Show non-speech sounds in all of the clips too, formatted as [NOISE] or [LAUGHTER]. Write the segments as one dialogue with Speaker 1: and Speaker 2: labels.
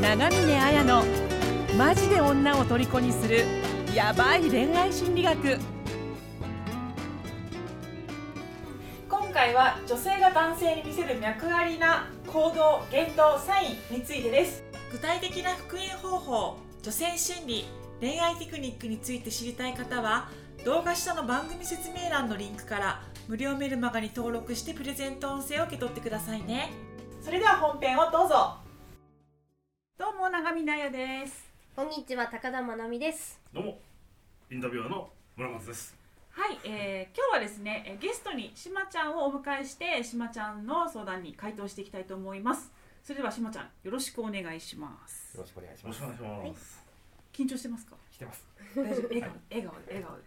Speaker 1: 長峰綾のマジで女を虜にするヤバい恋愛心理学。
Speaker 2: 今回は女性が男性に見せる脈ありな行動言動サインについてです。具体的な復縁方法女性心理恋愛テクニックについて知りたい方は動画下の番組説明欄のリンクから無料メルマガに登録してプレゼント音声を受け取ってくださいね。それでは本編をどうぞ。どうも長見奈也です。
Speaker 3: こんにちは高田真奈美です。
Speaker 4: どうもインタビュアーの村松です。
Speaker 2: はい、えー今日はですねえーゲストにしまちゃんをお迎えしてしまちゃんの相談に回答していきたいと思います。それではしまちゃんよろしくお願いします。
Speaker 5: よろしくお願いします。
Speaker 4: よろしくお。願いします、
Speaker 2: 緊張してますか？
Speaker 5: 来てます。
Speaker 2: 大丈夫？笑顔笑顔で笑顔で。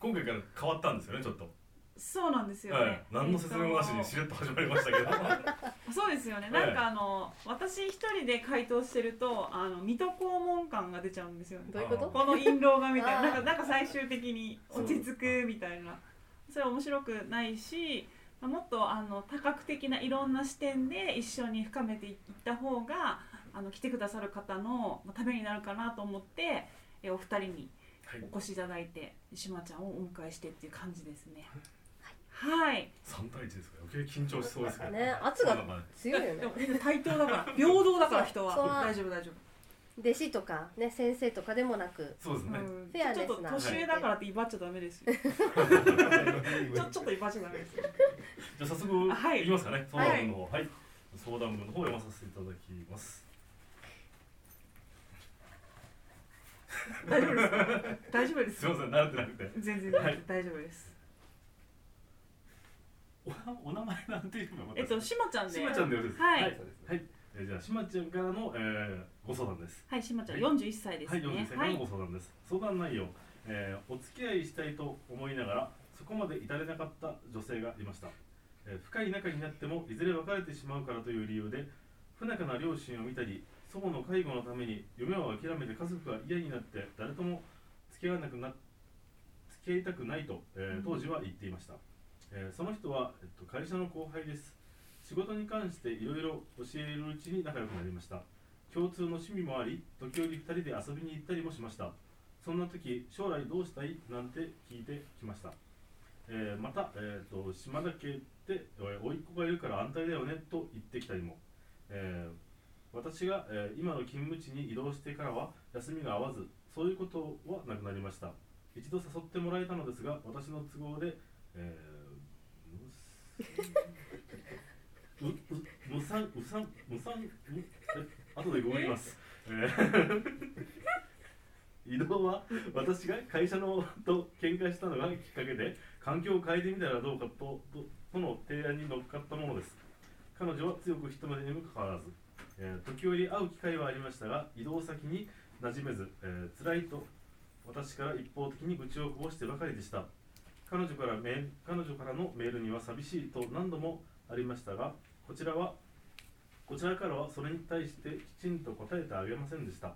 Speaker 4: 今回から変わったんですよねちょっと、
Speaker 2: そうなんですよね、
Speaker 4: はい。何の説明もなしにしれっと始まりましたけど。[LAUGHS]
Speaker 2: そうですよね、
Speaker 4: はい。
Speaker 2: なんかあの私一人で回答してるとあの水戸黄門感が出ちゃうんですよね。
Speaker 3: どういうこと？
Speaker 2: この印籠がみたいな。なんかなんか最終的に落ち着くみたいな。それは面白くないしまあもっとあの多角的ないろんな視点で一緒に深めていった方があの来てくださる方のまあためになるかなと思ってえお二人に
Speaker 4: はい。
Speaker 2: お越しいただいてしまちゃんをお迎えしてっていう感じですね。はい、
Speaker 4: 3対1ですか？ら余計緊張しそうですけど。
Speaker 3: ね圧が強いよね。
Speaker 2: で。も対等だから。平等だから人は。大丈夫大丈
Speaker 3: 弟子とかね先生とかでもなく。
Speaker 2: 夫、
Speaker 4: そうですね、
Speaker 2: うん、
Speaker 3: フェア
Speaker 2: ちょっと年上だからって威張っちゃダメですよ。[LAUGHS] ちょちょっと威張っちゃダメですよ。
Speaker 4: じゃあ早速
Speaker 2: い。
Speaker 4: いきますかね。相談文の方はい、相談文の方を読まさせていただきます。
Speaker 2: 大丈夫ですか？[LAUGHS] 大丈夫です。
Speaker 4: す。いません慣れてなくて。
Speaker 2: 全然
Speaker 4: はい。
Speaker 2: 大丈夫です、
Speaker 4: おなお名前なんていうの
Speaker 2: えっとしまちゃんで。
Speaker 4: しまちゃんでよろしいです。か
Speaker 2: はい。
Speaker 4: はい、はい。えーじゃあしまちゃんからの、えーご相談です。
Speaker 2: はいしまちゃん
Speaker 4: はい。
Speaker 2: 41歳です
Speaker 4: はい、
Speaker 2: ね
Speaker 4: 40歳からのご相談です、相談内容、えーお付き合いしたいと思いながらそこまで至れなかった女性がいました、えー深い仲になってもいずれ別れてしまうからという理由で不仲な両親を見たり祖母の介護のために夢を諦めて家族が嫌になって誰とも付き合わなくな付き合いたくないと、えー当時は言っていました、えーその人は、えっと、会社の後輩です。仕事に関していろいろ教えるうちに仲良くなりました。共通の趣味もあり時折2人で遊びに行ったりもしました。そんな時将来どうしたい？なんて聞いてきました、えーまた、えー、と島田家ってえー甥っ子がいるから安泰だよねと言ってきたりも、えー私が、えー今の勤務地に移動してからは休みが合わずそういうことはなくなりました。一度誘ってもらえたのですが私の都合で、えー、ううむさんうさんむさんむえ後でググります、え移動は私が会社のと喧嘩したのがきっかけで環境を変えてみたらどうかとととの提案に乗っかったものです。彼女は強く一目にもかかわらず、えー時折会う機会はありましたが移動先に馴染めず、えー辛いと私から一方的に愚痴をこぼしてばかりでした。彼女からメ彼女からのメールには寂しいと何度もありましたがこちらはこちらからはそれに対してきちんと答えてあげませんでした。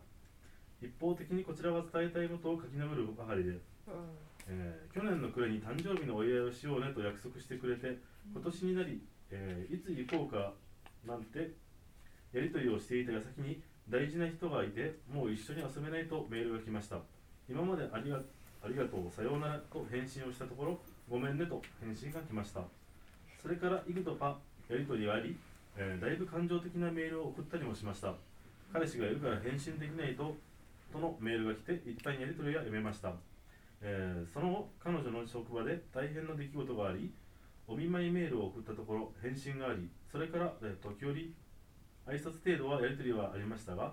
Speaker 4: 一方的にこちらは伝えたいことを書き留めるばかりで、えー去年の暮れに誕生日のお祝いをしようねと約束してくれて今年になり、えーいつ行こうかなんてやり取りをしていた矢先に大事な人がいてもう一緒に遊べないとメールが来ました。今までありがありがとう。さようならと返信をしたところごめんねと返信が来ました。それから幾度かやり取りがあり、えーだいぶ感情的なメールを送ったりもしました。彼氏がいるから返信できないととのメールが来て一旦やり取りはやめました、えーその後彼女の職場で大変な出来事がありお見舞いメールを送ったところ返信がありそれから、えー時折挨拶程度はやり取りはありましたが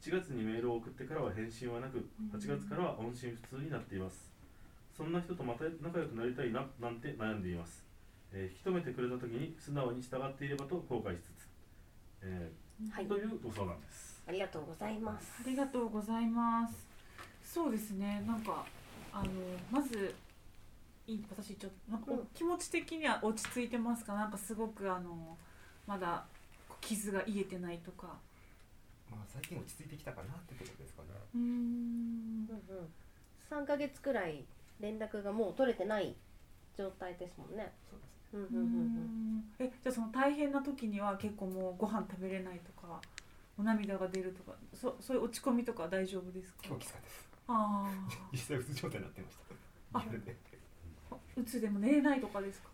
Speaker 4: 7月にメールを送ってからは返信はなく8月からは音信不通になっています。そんな人とまた仲良くなりたいななんて悩んでいます、えー引き止めてくれた時に素直に従っていればと後悔しつつ、えー
Speaker 3: はい。
Speaker 4: というご相談です。
Speaker 3: ありがとうございます。
Speaker 2: ありがとうございます。そうですね。なんかあのまずいい私ちょっとなんかお
Speaker 3: うん。
Speaker 2: 気持ち的には落ち着いてますか？なんかすごくあのまだ傷が癒えてないとか
Speaker 5: まあ最近落ち着いてきたかなってことですかね。
Speaker 2: うん。
Speaker 3: うん。うん。三ヶ月くらい連絡がもう取れてない状態ですもん。ね。
Speaker 5: そうです。
Speaker 2: う
Speaker 3: ん。うん。うん。うん。
Speaker 2: えじゃあその大変な時には結構もうご飯食べれないとかお涙が出るとかそそういう落ち込みとか大丈夫ですか
Speaker 5: 今日きつかったです
Speaker 2: あ
Speaker 5: 実際うつ状態になってました
Speaker 2: あうつでも寝れないとかですか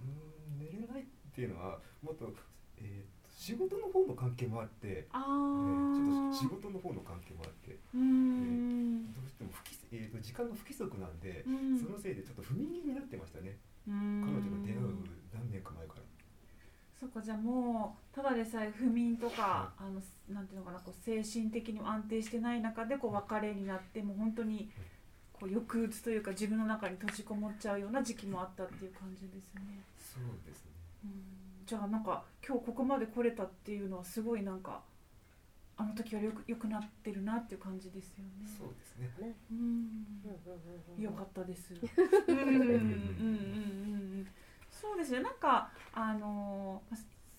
Speaker 5: うん。寝れないっていうのはもっと,、えーと仕事の関係もあって、え
Speaker 2: あ
Speaker 5: ー。
Speaker 2: あ
Speaker 5: ちょっと仕事の方の関係もあって
Speaker 2: うーん
Speaker 5: どうしても不規、えー、と時間が不規則なんで、
Speaker 2: うん。
Speaker 5: そのせいでちょっと不眠気になってましたね。彼女と出会う何年か前から。
Speaker 2: そっかじゃあもうただでさえ不眠とか、あのなんていうのかなこう精神的にも安定してない中でこう別れになってもう本当にこう抑うつというか自分の中に閉じこもっちゃうような時期もあったっていう感じですよね。
Speaker 5: そうですね。
Speaker 2: うんじゃあなんか今日ここまで来れたっていうのはすごいなんかあの時よりよく良くなってるなっていう感じですよね。
Speaker 5: そうですね
Speaker 2: うんよかったです。うんうんうんうん。そうですね。なんかあの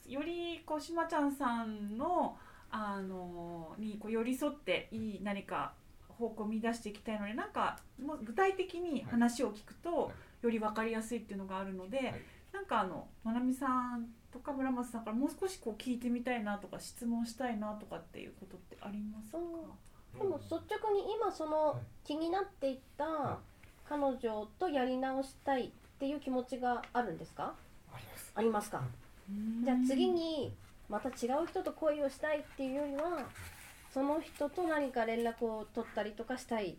Speaker 2: よりこうしまちゃんさんのあのにこう寄り添っていい何か方向を見出していきたいので、なんかもう具体的に話を聞くと、
Speaker 5: はい
Speaker 2: より分かりやすいっていうのがあるので、
Speaker 5: い
Speaker 2: なんかあのまなみさんとか村松さんからもう少しこう聞いてみたいなとか質問したいなとかっていうことってありますか？
Speaker 3: でも率直に今その
Speaker 5: はい
Speaker 3: 気になっていた
Speaker 5: は
Speaker 3: 彼女とやり直したいっていう気持ちがあるんですか？
Speaker 5: あります。
Speaker 3: ありますか？
Speaker 2: うん。
Speaker 3: じゃあ次にまた違う人と恋をしたいっていうよりはその人と何か連絡を取ったりとかしたいっ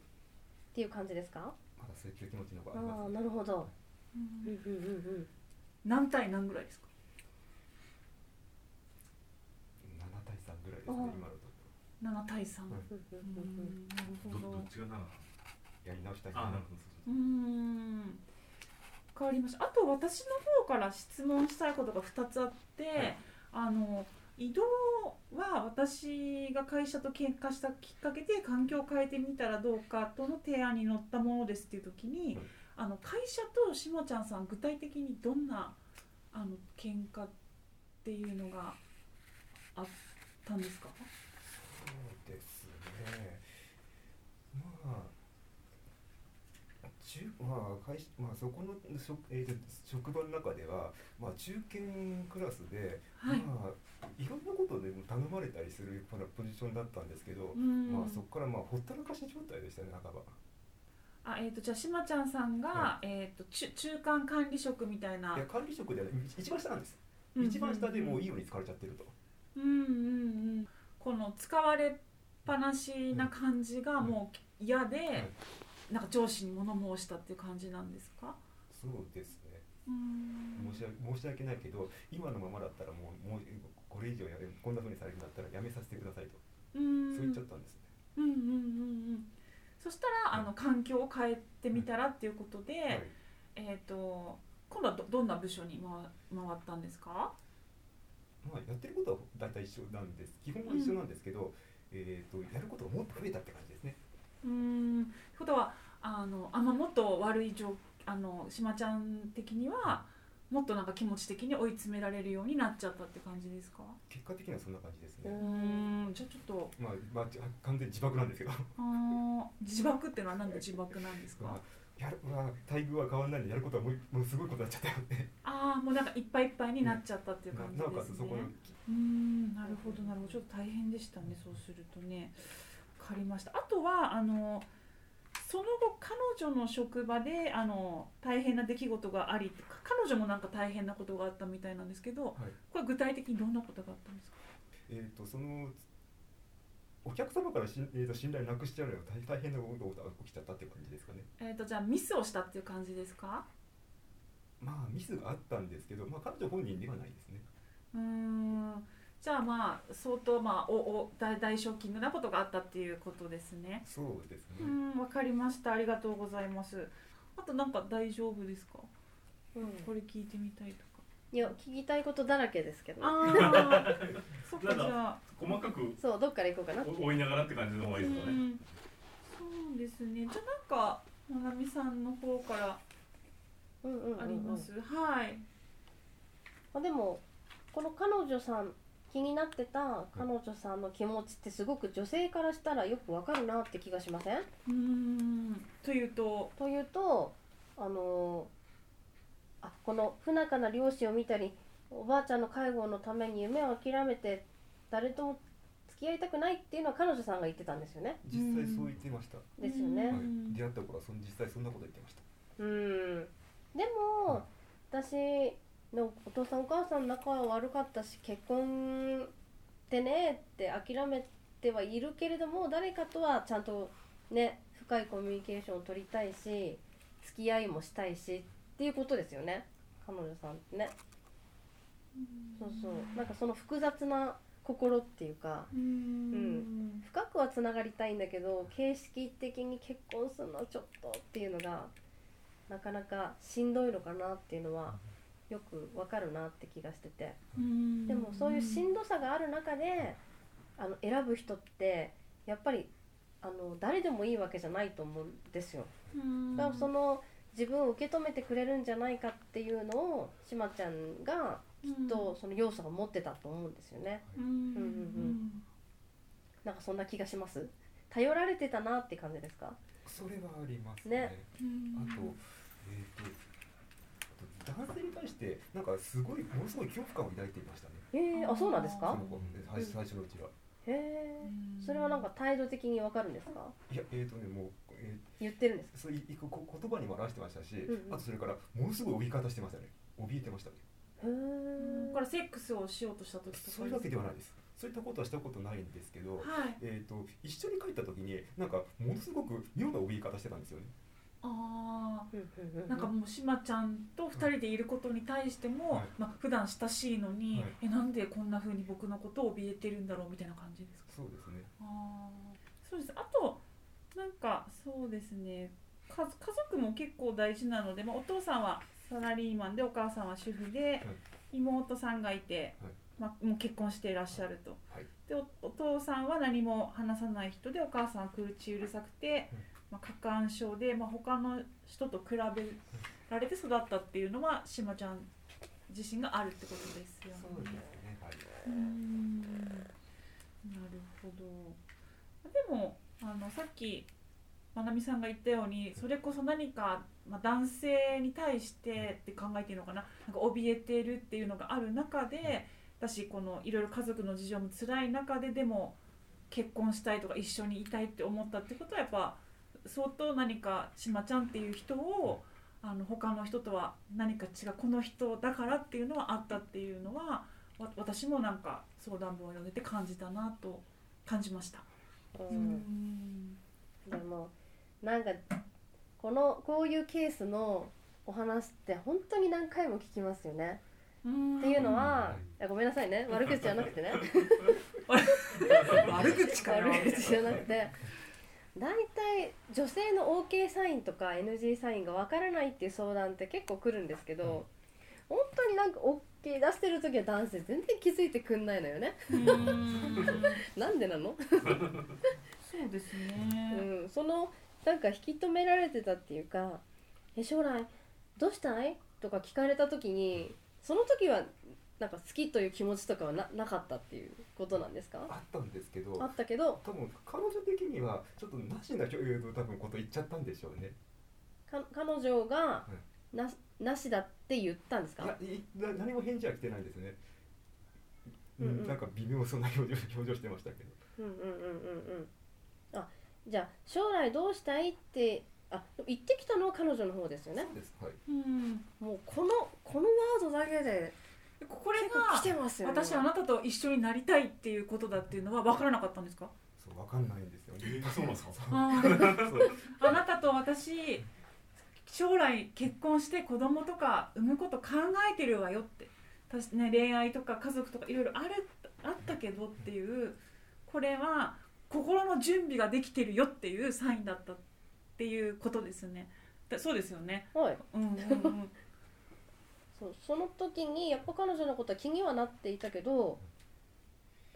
Speaker 3: ていう感じですか？
Speaker 5: まだそういう気持ちの方
Speaker 3: あ
Speaker 5: があります。
Speaker 3: あなるほど。
Speaker 2: うん
Speaker 3: うんうんうん
Speaker 2: 何対何ぐらいですか
Speaker 5: ？7対3ぐらいですね
Speaker 3: あ
Speaker 5: 今のとこ
Speaker 2: 7対3、
Speaker 5: うん。
Speaker 2: なるほ
Speaker 4: ど
Speaker 2: ど
Speaker 4: どっちがな
Speaker 5: ろやり直したい
Speaker 4: あなる。ほ
Speaker 2: うーん。変わりました。あと私の方から質問したいことが2つあって、
Speaker 5: はい。
Speaker 2: あの移動は私が会社と喧嘩したきっかけで環境を変えてみたらどうかとの提案に乗ったものですっていう時に、
Speaker 5: はい
Speaker 2: あの会社としもちゃんさん具体的にどんなあの喧嘩っていうのがあったんですか？
Speaker 5: そうですねまあ中まあ会社まあそこの職,、えーと職場の中では、まあ、中堅クラスで、
Speaker 2: はい
Speaker 5: まあいろんなことでも頼まれたりするようなポジションだったんですけど、
Speaker 2: うん
Speaker 5: まあそこからまあほったらかし状態でしたね半ば。
Speaker 2: あえー、とじゃあしまちゃんさんが、
Speaker 5: は
Speaker 2: えー、と中中間管理職みたいな。い
Speaker 5: や管理職では一番下なんです、
Speaker 2: うん
Speaker 5: 一番下でもういいように使われちゃってると。
Speaker 2: うんうんうん。この使われっぱなしな感じがもう嫌で、なんか上司に物申したっていう感じなんですか？
Speaker 5: そうですね。
Speaker 2: うん。
Speaker 5: 申し訳申し訳ないけど今のままだったらもうもうこれ以上やれこんな風にされるんだったらやめさせてくださいと、
Speaker 2: うん。
Speaker 5: そう言っちゃったんですね。
Speaker 2: うんうんうんうんそしたらあの環境を変えてみたらっていうことで、
Speaker 5: はい。
Speaker 2: えっ、と今度はどどんな部署に回回ったんですか？
Speaker 5: まあ、やってることは大体一緒なんです。基本は一緒なんですけど、えー、とやることがもっと増えたって感じですね。
Speaker 2: うん。ってことはあのあんまもっと悪い状あのしまちゃん的にはもっとなんか気持ち的に追い詰められるようになっちゃったって感じですか？
Speaker 5: 結果的にはそんな感じです
Speaker 3: う
Speaker 5: ね。
Speaker 2: うんん。じゃあちょっと。
Speaker 5: まあ、まあ、完全に自爆なんですけど、
Speaker 2: あー。自爆っていうのはなんで自爆なんですか？
Speaker 5: まあ、やるまあ待遇は変わらないんでやることはもうもうすごいことになっちゃったよね。
Speaker 2: ああもうなんかいっぱいいっぱいになっちゃったっていう
Speaker 5: な
Speaker 2: 感じ
Speaker 5: なおか
Speaker 2: ですね
Speaker 5: つそこの。
Speaker 2: うんなるほどなるほど。ちょっと大変でしたねそうするとね。分かりました。あとはあのその後彼女の職場であの大変な出来事がありか彼女もなんか大変なことがあったみたいなんですけど
Speaker 5: はい
Speaker 2: これ具体的にどんなことがあったんですか？
Speaker 5: えー、とそのお客様からし、えー、と信頼なくしちゃうのは大大変なことが起きちゃったっていう感じですかね。
Speaker 2: えー、とじゃあミスをしたっていう感じですか？
Speaker 5: まあミスがあったんですけど、まあ、彼女本人ではないですね。
Speaker 2: うーんじゃあまあ相当まあおお大大ショッキングなことがあったっていうことですね。
Speaker 5: そうですね。
Speaker 2: うんわかりました。ありがとうございます。あとなんか大丈夫ですか？
Speaker 3: うん。
Speaker 2: これ聞いてみたいとか。
Speaker 3: いや聞きたいことだらけですけど。
Speaker 2: ああ [LAUGHS] そっかじゃあ。
Speaker 4: 細かく
Speaker 3: そうどっから行こうかな
Speaker 4: お追いながらって感じの方がいいですかね。
Speaker 2: うん。そうですね。じゃあなんかまなみさんの方から
Speaker 3: うんうんうんうん。
Speaker 2: あります、はい。
Speaker 3: あでもこの彼女さん気になってた彼女さんの気持ちってすごく女性からしたらよくわかるなって気がしません？
Speaker 2: うーん。というと？
Speaker 3: というとあのあこの不仲な両親を見たりおばあちゃんの介護のために夢を諦めて誰とも付付き合いたくないっていうのは彼女さんが言ってたんですよね。
Speaker 5: 実際そう言ってました、
Speaker 3: ですよね。
Speaker 5: はい
Speaker 2: うん。
Speaker 5: 出会った頃はその実際そんなこと言ってました。
Speaker 3: うん。でも私のお父さんお母さん仲は悪かったし結婚ってねって諦めてはいるけれども誰かとはちゃんとね深いコミュニケーションを取りたいし付き合いもしたいしっていうことですよね。彼女さんってね。そうそう。なんかその複雑な心っていうか
Speaker 2: うん。
Speaker 3: 深くはつながりたいんだけど形式的に結婚するのはちょっとっていうのがなかなかしんどいのかなっていうのはよくわかるなって気がしてて。
Speaker 2: うん。
Speaker 3: でもそういうしんどさがある中であの選ぶ人ってやっぱりあの誰でもいいわけじゃないと思うんですよ。
Speaker 2: うん。
Speaker 3: だからその自分を受け止めてくれるんじゃないかっていうのをしまちゃんがきっとその要素が持ってたと思うんですよね。
Speaker 2: うん。
Speaker 3: うんなんかそんな気がします？頼られてたなって感じですか？
Speaker 5: それはありますね。
Speaker 3: ね。
Speaker 5: あとえっ、と男性に対してなんかすごいものすごい恐怖感を抱いていましたね。
Speaker 3: えー、あそうなんです
Speaker 5: そ
Speaker 3: か
Speaker 5: の子。最最初のうちは。
Speaker 3: へえそれはなんか態度的にわかるんですか？
Speaker 5: いやえっ、とねもう、え
Speaker 3: 言ってるんです
Speaker 5: ー、そういいここ言葉にも表してましたし、
Speaker 3: うんうん。
Speaker 5: あとそれからものすごい怯え方してましたね。怯えてましたね。
Speaker 3: へえ
Speaker 2: これセックスをしようとした時とか
Speaker 5: そういうわけではないです。そういったことはしたことないんですけど、
Speaker 2: はい。
Speaker 5: えー、と一緒に帰った時になんかものすごく妙な怯え方してたんですよね
Speaker 2: ああなんかもうしまちゃんと二人でいることに対しても、
Speaker 5: はい。
Speaker 2: まあ普段親しいのに、
Speaker 5: はい。
Speaker 2: えなんでこんな風に僕のことを怯えてるんだろうみたいな感じですか？
Speaker 5: そうですね。
Speaker 2: あー。そうです。あとなんかそうですね。家家族も結構大事なので、まあ、お父さんはサラリーマンでお母さんは主婦で、妹さんがいて、
Speaker 5: はい。
Speaker 2: まあ、もう結婚していらっしゃると、
Speaker 5: はい。
Speaker 2: でおお父さんは何も話さない人でお母さんは口うるさくて、まあ、過干渉で、まあ、他の人と比べられて育ったっていうのはしまちゃん自身があるってことですよね。
Speaker 5: そうですね。はい。う
Speaker 2: ーん。なるほど。でもあのさっきまなみさんが言ったようにそれこそ何か、まあ、男性に対してって考えていいのかな。なんか怯えてるっていうのがある中で私このいろいろ家族の事情も辛い中ででも結婚したいとか一緒にいたいって思ったってことはやっぱ相当何かしまちゃんっていう人をあの他の人とは何か違うこの人だからっていうのはあったっていうのはわ私もなんか相談文を読んでて感じたなと感じました。
Speaker 3: う
Speaker 2: うん。ん
Speaker 3: でもなんかこのこういうケースのお話って本当に何回も聞きますよね。
Speaker 2: うん。
Speaker 3: っていうのは、いやごめんなさいね。悪口じゃなくてね。[LAUGHS]
Speaker 2: 悪口かな。
Speaker 3: 悪口じゃなくて大体女性の OK サインとか NG サインがわからないっていう相談って結構来るんですけど、本当になんか OK 出してる時は男性全然気づいてくんないのよね。
Speaker 2: うん。[LAUGHS]
Speaker 3: なんでなの、
Speaker 2: そうですね。
Speaker 3: うん、そのなんか引き止められてたっていうか「え将来どうしたい?」とか聞かれた時にその時はなんか好きという気持ちとかはななかったっていうことなんですか？
Speaker 5: あったんですけど
Speaker 3: あったけど。
Speaker 5: 多分彼女的にはちょっとなしな多分こと言っちゃったんでしょうね。
Speaker 3: か彼女がななしだって言ったんですか？
Speaker 5: いやいな何も返事は来てないですね、
Speaker 3: うんうん。
Speaker 5: なんか微妙そんな表情表情してましたけど。
Speaker 3: うんうんうんうんうん。あじゃあ将来どうしたいってあ言ってきたのは彼女の方ですよね。
Speaker 5: そうですはい。
Speaker 2: うん、
Speaker 3: もうこのこのワードだけで
Speaker 2: これ
Speaker 3: 結構来て
Speaker 2: が
Speaker 3: ますよね。
Speaker 2: 私あなたと一緒になりたいっていうことだっていうのは分からなかったんですか？
Speaker 5: そうわかんないんですよ。[LAUGHS]
Speaker 4: そうなんですか？
Speaker 2: あなたと私将来結婚して子供とか産むこと考えてるわよって。たし、ね、恋愛とか家族とかいろいろあるあったけどっていうこれは心の準備ができてるよっていうサインだったっていうことですね。だそうですよね。
Speaker 3: はい。
Speaker 2: うんうんうん
Speaker 3: そうその時にやっぱ彼女のことは気にはなっていたけど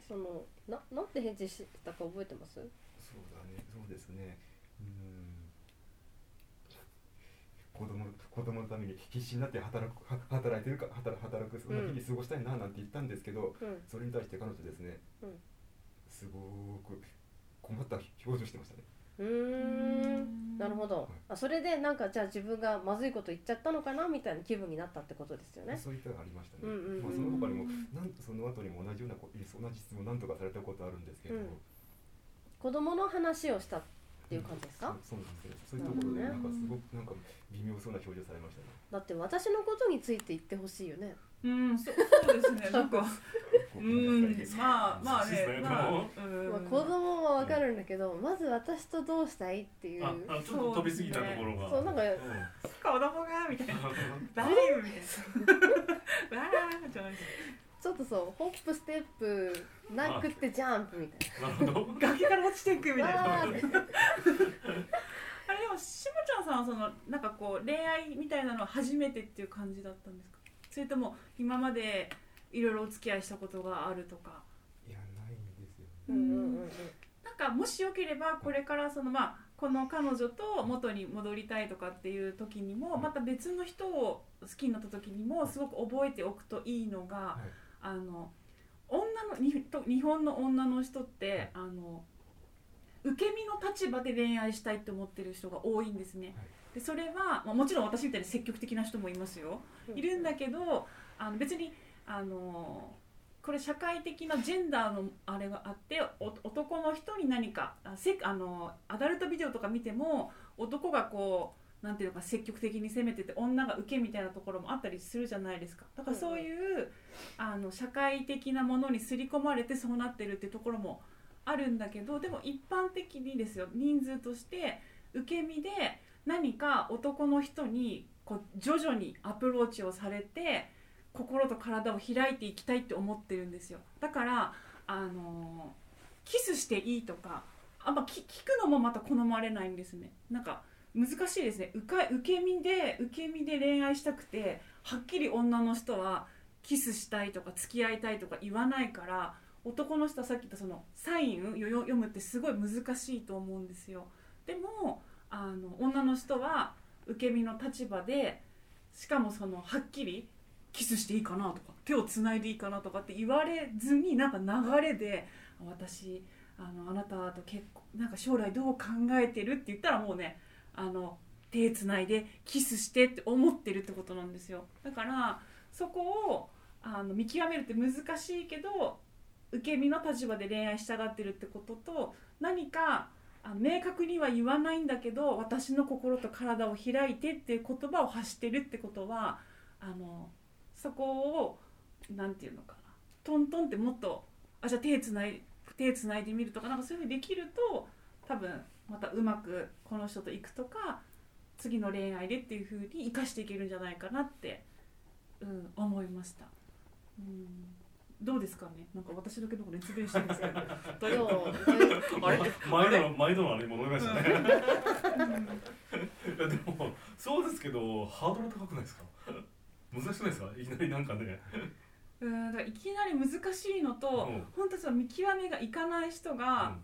Speaker 3: そのななんて返事したか覚えてます？
Speaker 5: そうだねそうですね。うん。子供子供のために必死になって働くは働いてるか働働くそんな日々過ごしたいななんて言ったんですけど、
Speaker 3: うん。
Speaker 5: それに対して彼女ですね、
Speaker 3: うん。
Speaker 5: すごく困った表情してましたね
Speaker 3: うーん。なるほど。あそれでなんかじゃあ自分がまずいこと言っちゃったのかなみたいな気分になったってことですよね。
Speaker 5: そういったのがありましたね、
Speaker 3: うんうんうん。
Speaker 5: まあ、その他にもなんその後にも同じようなこ同じ質問なんとかされたことあるんですけど、
Speaker 3: うん。子供の話をしたっていう感じですか、
Speaker 5: そうそうなんですけどそういうところで
Speaker 3: な
Speaker 5: んかすごくなんか微妙そうな表情されましたね。
Speaker 3: だって私のことについて言ってほしいよね
Speaker 2: うんそ [LAUGHS] そうですねなんか。
Speaker 5: ご
Speaker 2: う
Speaker 5: めん
Speaker 2: まあまあねまあ
Speaker 4: も
Speaker 2: うん。
Speaker 3: まあ、子供はわかるんだけど、まず私とどうしたいっていう。
Speaker 4: ああちょっと飛びすぎたところが。
Speaker 3: そうなんか
Speaker 4: う
Speaker 2: 子供がみたいな。大丈夫みたいな。わーじゃない
Speaker 3: ちょっとそうホップステップなくってジャンプみたい
Speaker 4: んなるほど。
Speaker 2: 崖から落ちていくみたいな。あれでもしもちゃんさんはそのなんかこう恋愛みたいなのは初めてっていう感じだったんですか？それとも今までいろいろお付き合いしたことがあるとか？
Speaker 5: いやないんですよ
Speaker 3: な。うんうんうんうん。
Speaker 2: なんかもしよければこれからそのまあこの彼女と元に戻りたいとかっていう時にもまた別の人を好きになった時にもすごく覚えておくといいのが
Speaker 5: はい
Speaker 2: あの女のにと日本の女の人ってあの受け身の立場で恋愛したいって思ってる人が多いんですね。でそれは、まあ、もちろん私みたいに積極的な人もいますよ。いるんだけどあの別にあのこれ社会的なジェンダーのあれがあってお男の人に何かあせあのアダルトビデオとか見ても男がこうなんていうのか積極的に攻めてて女が受けみたいなところもあったりするじゃないですか。だからそういう、あの社会的なものに刷り込まれてそうなってるってところもあるんだけどでも一般的にですよ。人数として受け身で何か男の人にこう徐々にアプローチをされて心と体を開いていきたいって思ってるんですよ。だからあのキスしていいとかあんま聞くのもまた好まれないんですね。なんか難しいですね。受か受け身で受け身で恋愛したくてはっきり女の人はキスしたいとか付き合いたいとか言わないから男の人はさっき言ったそのサインを読むってすごい難しいと思うんですよ。でもあのの人は受け身の立場でしかもそのはっきりキスしていいかなとか手をつないでいいかなとかって言われずになんか流れで私あのあなたと結婚なんか将来どう考えてるって言ったらもうねあの手つないでキスしてって思ってるってことなんですよ。だからそこをあの見極めるって難しいけど受け身の立場で恋愛したがってるってことと何かあ明確には言わないんだけど私の心と体を開いてっていう言葉を発してるってことはあのそこをなんていうのかなトントンってもっとあじゃあ手つない手つないでみるとかなんかそういうふうにできると多分またうまくこの人と行くとか次の恋愛でっていうふうに生かしていけるんじゃないかなって、うん、思いました。うんどうですかね？なんか私だけの熱弁してるんですけど。あれ
Speaker 4: 毎度の毎度のあれに戻りましたね。いやでもそうですけどハードル高くないですか？難しくないですか？いきなりなんかね。
Speaker 2: うんだいきなり難しいのと、
Speaker 4: うん。
Speaker 2: 本当にその見極めがいかない人が、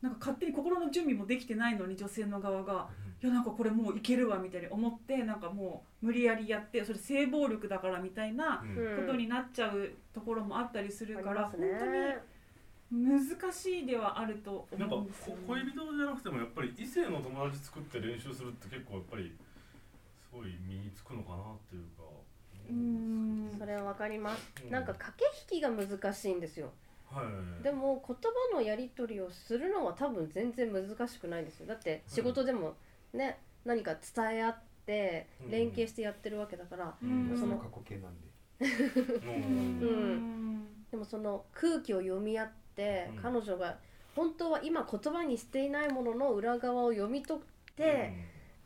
Speaker 2: なんか勝手に心の準備もできてないのに女性の側がいやなんかこれもういけるわみたいに思ってなんかもう無理やりやってそれ性暴力だからみたいな
Speaker 4: うんうん
Speaker 3: うん
Speaker 2: ことになっちゃうところもあったりするから、
Speaker 3: ありますね
Speaker 2: 本当に難しいではあると
Speaker 4: なんか
Speaker 2: 思うんですよ、ね、
Speaker 4: こ恋人じゃなくてもやっぱり異性の友達作って練習するって結構やっぱりすごい身につくのかなっていうか
Speaker 2: うん
Speaker 3: それはわかります。
Speaker 4: うん
Speaker 3: なんか駆け引きが難しいんですよ。
Speaker 4: はい
Speaker 3: でも言葉のやり取りをするのは多分全然難しくないんですよ。だって仕事でもね、何か伝え合って
Speaker 4: うん。
Speaker 3: 連携してやってるわけだから、
Speaker 2: うん。
Speaker 3: その
Speaker 5: 過去形なんで。
Speaker 4: うん。
Speaker 2: うん。
Speaker 3: でもその空気を読み合って、
Speaker 4: うん。
Speaker 3: 彼女が本当は今言葉にしていないものの裏側を読み取って、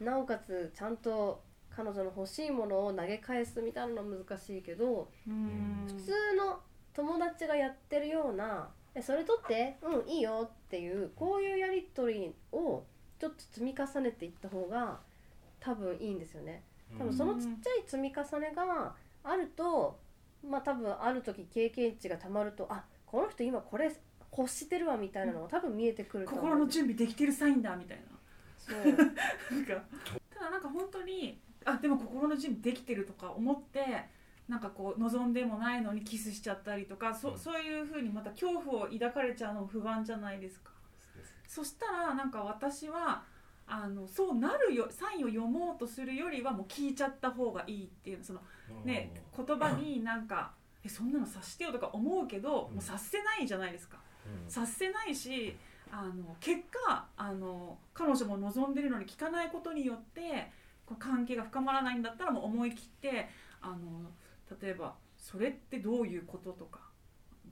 Speaker 3: なおかつちゃんと彼女の欲しいものを投げ返すみたいなのは難しいけど、
Speaker 2: うん。
Speaker 3: 普通の友達がやってるような「えそれ取ってうんいいよ」っていうこういうやり取りをちょっと積み重ねていった方が多分いいんですよね。多分そのちっちゃい積み重ねがあるとまあ多分ある時経験値がたまるとあこの人今これ欲してるわみたいなのが多分見えてくると思う
Speaker 2: 心の準備できてるサインだみたいな。
Speaker 3: そう。[LAUGHS]
Speaker 2: なんかただなんか本当にあでも心の準備できてるとか思ってなんかこう望んでもないのにキスしちゃったりとかそそういうふうにまた恐怖を抱かれちゃうのも不安じゃないですかそしたらなんか私はあのそうなるよサインを読もうとするよりはもう聞いちゃった方がいいっていうそのね言葉になんか「えそんなの察してよ」とか思うけど、
Speaker 4: うん。
Speaker 2: もう察せないじゃないですか。
Speaker 4: うん。
Speaker 2: 察せないしあの結果あの彼女も望んでるのに聞かないことによってこう関係が深まらないんだったらもう思い切ってあの例えば「それってどういうこと?」とか「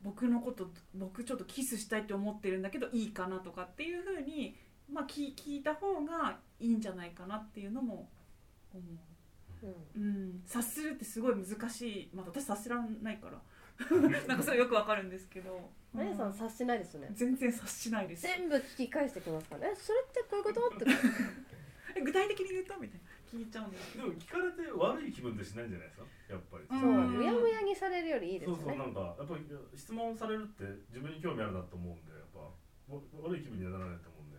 Speaker 2: 僕のこと僕ちょっとキスしたいって思ってるんだけどいいかな?」とかっていうふうに、まあ、聞聞いた方がいいんじゃないかなっていうのも思う。
Speaker 3: うん。
Speaker 2: うん、察するってすごい難しい、まあ、私察せらんないから。[LAUGHS] なんかそれよくわかるんですけど、
Speaker 3: マリさん察しないですね。
Speaker 2: 全然察しないです。
Speaker 3: 全部聞き返してきますからねえそれってこういうこと？って。[LAUGHS]
Speaker 2: え具体的に言うと？みたいな聞いちゃうんです
Speaker 4: でも聞かれて悪い気分でしないんじゃないですか？やっぱり、
Speaker 2: うん。
Speaker 3: そうむやむやにされるよりいいです
Speaker 4: そうそう
Speaker 3: ね
Speaker 4: なんかやっぱり質問されるって自分に興味あるなと思うんでやっぱわ悪い気分にはならないと思うんで。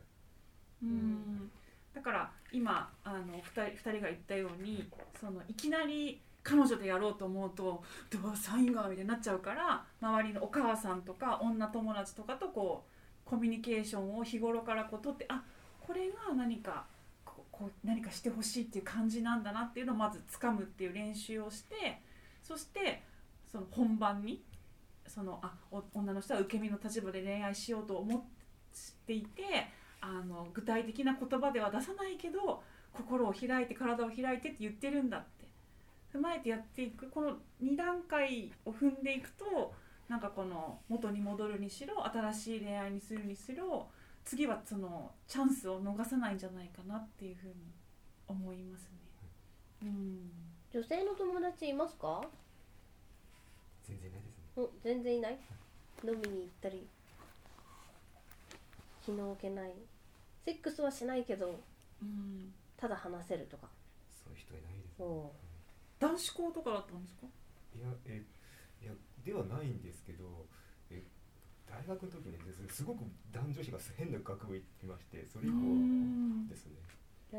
Speaker 2: うん。だから今あの 2, 人二人が言ったようにそのいきなり彼女でやろうと思うと「どうサインが」みたいになっちゃうから周りのお母さんとか女友達とかとこうコミュニケーションを日頃からこう取ってあこれが何かこう何かしてほしいっていう感じなんだなっていうのをまず掴むっていう練習をしてそしてその本番にそのあ女の人は受け身の立場で恋愛しようと思っていてあの具体的な言葉では出さないけど心を開いて体を開いてって言ってるんだって。踏まえてやっていくこの2段階を踏んでいくとなんかこの元に戻るにしろ新しい恋愛にするにしろ次はそのチャンスを逃さないんじゃないかなっていうふうに思いますね。うん。
Speaker 3: 女性の友達いますか？
Speaker 5: 全然ないですね。
Speaker 3: お全然いない？飲みに行ったり。気の置けない。セックスはしないけど
Speaker 2: うん、
Speaker 3: ただ話せるとか。
Speaker 5: そういう人いないですね。
Speaker 3: お
Speaker 2: 男子校とかだったんですか？
Speaker 5: いやえいやではないんですけどえ大学の時にですねすごく男女比が変な学部行きましてそれ以降
Speaker 2: うん。
Speaker 5: ですね。
Speaker 3: あ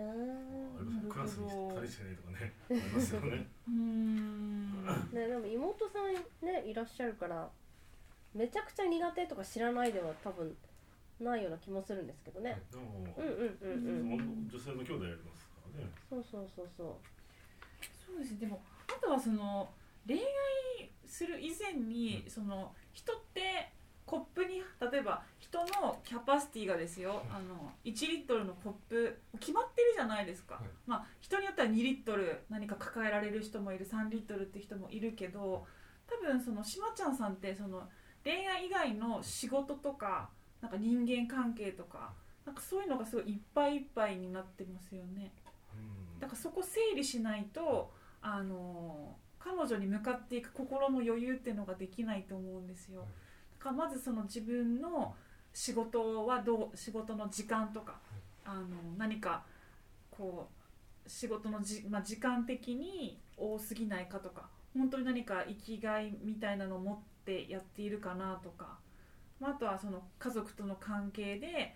Speaker 4: クラスに2人しかいないとかね [LAUGHS] ありますよね。
Speaker 2: うん。
Speaker 3: ー [CLEARS THROAT] ねでも妹さんねいらっしゃるからめちゃくちゃ苦手とか知らないでは多分ないような気もするんですけどね、
Speaker 4: でも
Speaker 3: うんうんうんうん。
Speaker 4: 女性の兄弟やりますからね。
Speaker 3: そうそうそう。そう
Speaker 2: そうです。ねでもあとはその恋愛する以前にその人ってコップに例えば人のキャパシティがですよあの1リットルのコップ決まってるじゃないですか、
Speaker 5: はい。
Speaker 2: まあ人によっては2リットル何か抱えられる人もいる3リットルって人もいるけど多分そのしまちゃんさんってその恋愛以外の仕事とかなんか人間関係とかなんかそういうのがすごいいっぱいいっぱいになってますよね。
Speaker 5: うん。
Speaker 2: だからそこ整理しないとあの彼女に向かっていく心の余裕っていうのができないと思うんですよ。
Speaker 5: はい。
Speaker 2: だからまずその自分の仕事はどう仕事の時間とかあの何かこう仕事のじ、まあ、時間的に多すぎないかとか本当に何か生きがいみたいなのを持ってやっているかなとか、まあ、あとはその家族との関係で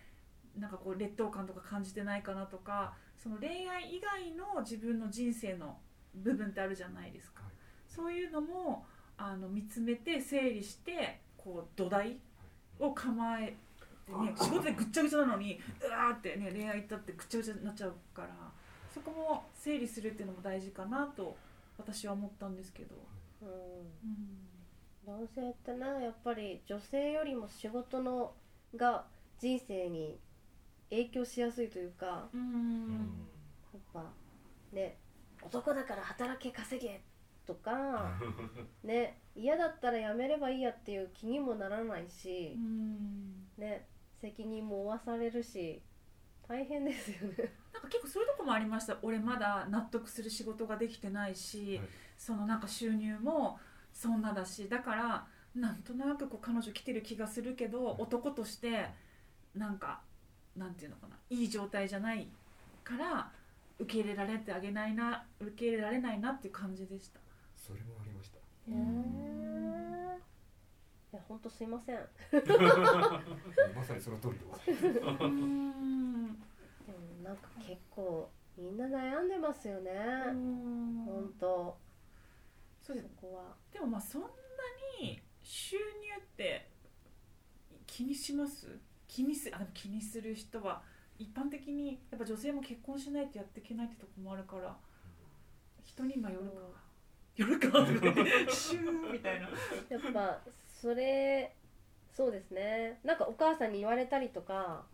Speaker 2: なんかこう劣等感とか感じてないかなとかその恋愛以外の自分の人生の部分ってあるじゃないですか、
Speaker 5: はい。
Speaker 2: そういうのもあの見つめて整理してこう土台を構えてね仕事でぐっちゃぐちゃなのにうわーってね恋愛行ったってぐっちゃぐちゃになっちゃうからそこも整理するっていうのも大事かなと私は思ったんですけど、
Speaker 3: うん。
Speaker 2: うん、
Speaker 3: 男性ってねやっぱり女性よりも仕事のが人生に影響しやすいというか
Speaker 2: うん。
Speaker 3: やっぱね男だから働け稼げとか [LAUGHS] ね嫌だったらやめればいいやっていう気にもならないし
Speaker 2: うん
Speaker 3: ね責任も負わされるし大変ですよね。
Speaker 2: なんか結構そういうとこもありました俺まだ納得する仕事ができてないし、
Speaker 5: はい
Speaker 2: そのなんか収入もそんなだしだからなんとなくこう彼女来てる気がするけど、男としてなんかなんていうのかないい状態じゃないから受け入れられてあげないな受け入れられないなっていう感じでした。
Speaker 5: それもありました。
Speaker 3: へえいや本当すいません。[LAUGHS]
Speaker 5: まさにその通りでございます
Speaker 2: うん。
Speaker 3: でもなんか結構みんな悩んでますよね。本当
Speaker 2: そうです。
Speaker 3: こは。
Speaker 2: でもまあそんなに収入って気にします？気にすあ気にする人は一般的にやっぱ女性も結婚しないとやっていけないってとこもあるから人に今よるかよるか [LAUGHS] シューみたいな。
Speaker 3: やっぱそれそうですね。なんかお母さんに言われたりとか